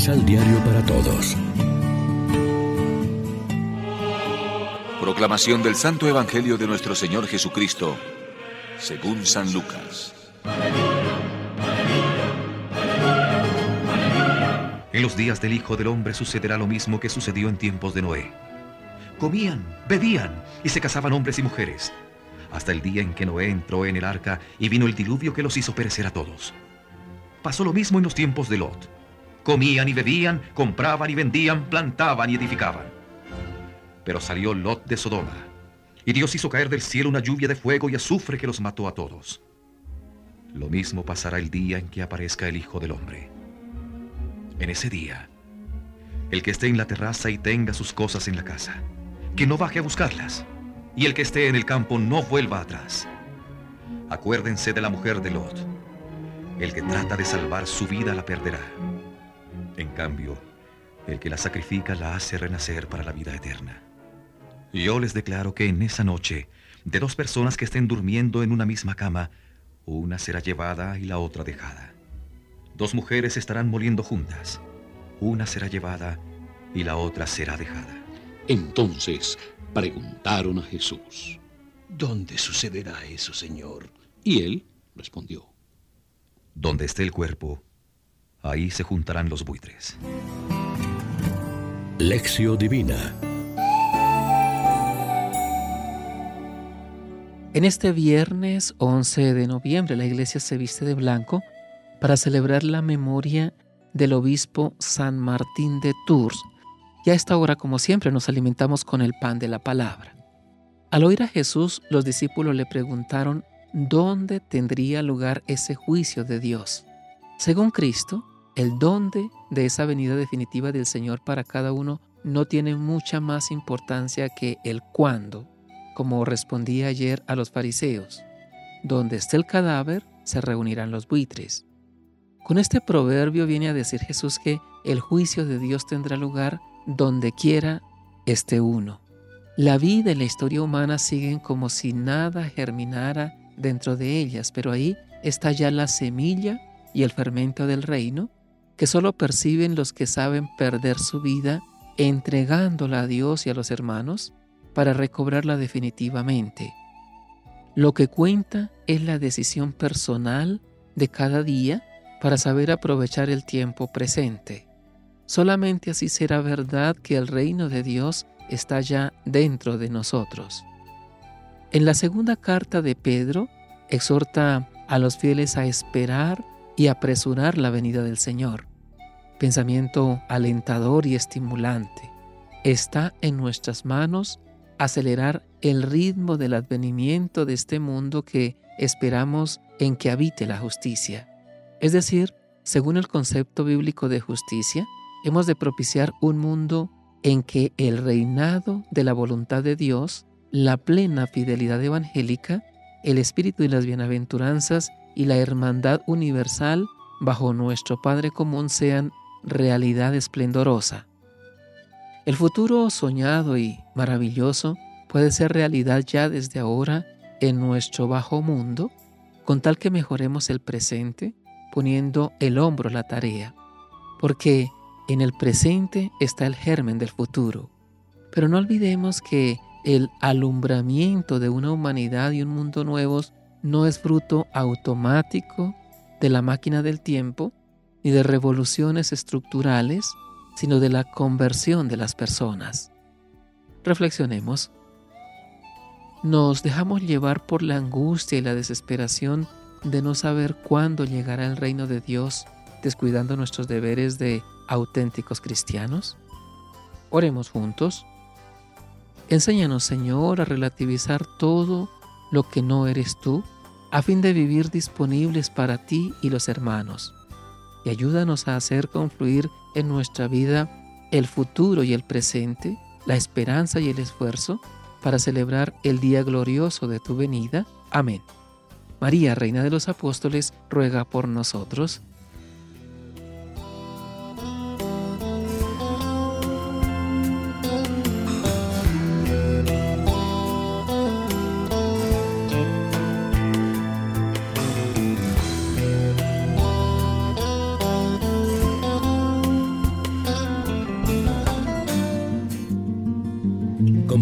Misal Diario para Todos. Proclamación del Santo Evangelio de nuestro Señor Jesucristo, según San Lucas. En los días del Hijo del Hombre sucederá lo mismo que sucedió en tiempos de Noé. Comían, bebían y se casaban hombres y mujeres, hasta el día en que Noé entró en el arca y vino el diluvio que los hizo perecer a todos. Pasó lo mismo en los tiempos de Lot. Comían y bebían, compraban y vendían, plantaban y edificaban. Pero salió Lot de Sodoma, y Dios hizo caer del cielo una lluvia de fuego y azufre que los mató a todos. Lo mismo pasará el día en que aparezca el Hijo del Hombre. En ese día, el que esté en la terraza y tenga sus cosas en la casa, que no baje a buscarlas, y el que esté en el campo no vuelva atrás. Acuérdense de la mujer de Lot. El que trata de salvar su vida la perderá. En cambio, el que la sacrifica la hace renacer para la vida eterna. Yo les declaro que en esa noche, de dos personas que estén durmiendo en una misma cama, una será llevada y la otra dejada. Dos mujeres estarán moliendo juntas. Una será llevada y la otra será dejada. Entonces preguntaron a Jesús, ¿Dónde sucederá eso, Señor? Y él respondió, Donde esté el cuerpo, ahí se juntarán los buitres. Lección Divina En este viernes 11 de noviembre la iglesia se viste de blanco para celebrar la memoria del obispo San Martín de Tours. Y a esta hora, como siempre, nos alimentamos con el pan de la palabra. Al oír a Jesús, los discípulos le preguntaron dónde tendría lugar ese juicio de Dios. Según Cristo, el dónde de esa venida definitiva del Señor para cada uno no tiene mucha más importancia que el cuándo, como respondía ayer a los fariseos. Donde esté el cadáver, se reunirán los buitres. Con este proverbio viene a decir Jesús que el juicio de Dios tendrá lugar donde quiera esté uno. La vida y la historia humana siguen como si nada germinara dentro de ellas, pero ahí está ya la semilla y el fermento del reino que solo perciben los que saben perder su vida entregándola a Dios y a los hermanos para recobrarla definitivamente. Lo que cuenta es la decisión personal de cada día para saber aprovechar el tiempo presente. Solamente así será verdad que el reino de Dios está ya dentro de nosotros. En la segunda carta de Pedro, exhorta a los fieles a esperar y apresurar la venida del Señor. Pensamiento alentador y estimulante. Está en nuestras manos acelerar el ritmo del advenimiento de este mundo que esperamos en que habite la justicia. Es decir, según el concepto bíblico de justicia, hemos de propiciar un mundo en que el reinado de la voluntad de Dios, la plena fidelidad evangélica, el espíritu y las bienaventuranzas y la hermandad universal bajo nuestro Padre común sean realidad esplendorosa. El futuro soñado y maravilloso puede ser realidad ya desde ahora en nuestro bajo mundo, con tal que mejoremos el presente poniendo el hombro a la tarea, porque en el presente está el germen del futuro. Pero no olvidemos que el alumbramiento de una humanidad y un mundo nuevos no es fruto automático de la máquina del tiempo ni de revoluciones estructurales, sino de la conversión de las personas. Reflexionemos. Nos dejamos llevar por la angustia y la desesperación de no saber cuándo llegará el reino de Dios, descuidando nuestros deberes de auténticos cristianos? Oremos juntos. Enséñanos, Señor, a relativizar todo lo que no eres tú, a fin de vivir disponibles para ti y los hermanos. Y ayúdanos a hacer confluir en nuestra vida el futuro y el presente, la esperanza y el esfuerzo, para celebrar el día glorioso de tu venida. Amén. María, Reina de los Apóstoles, ruega por nosotros.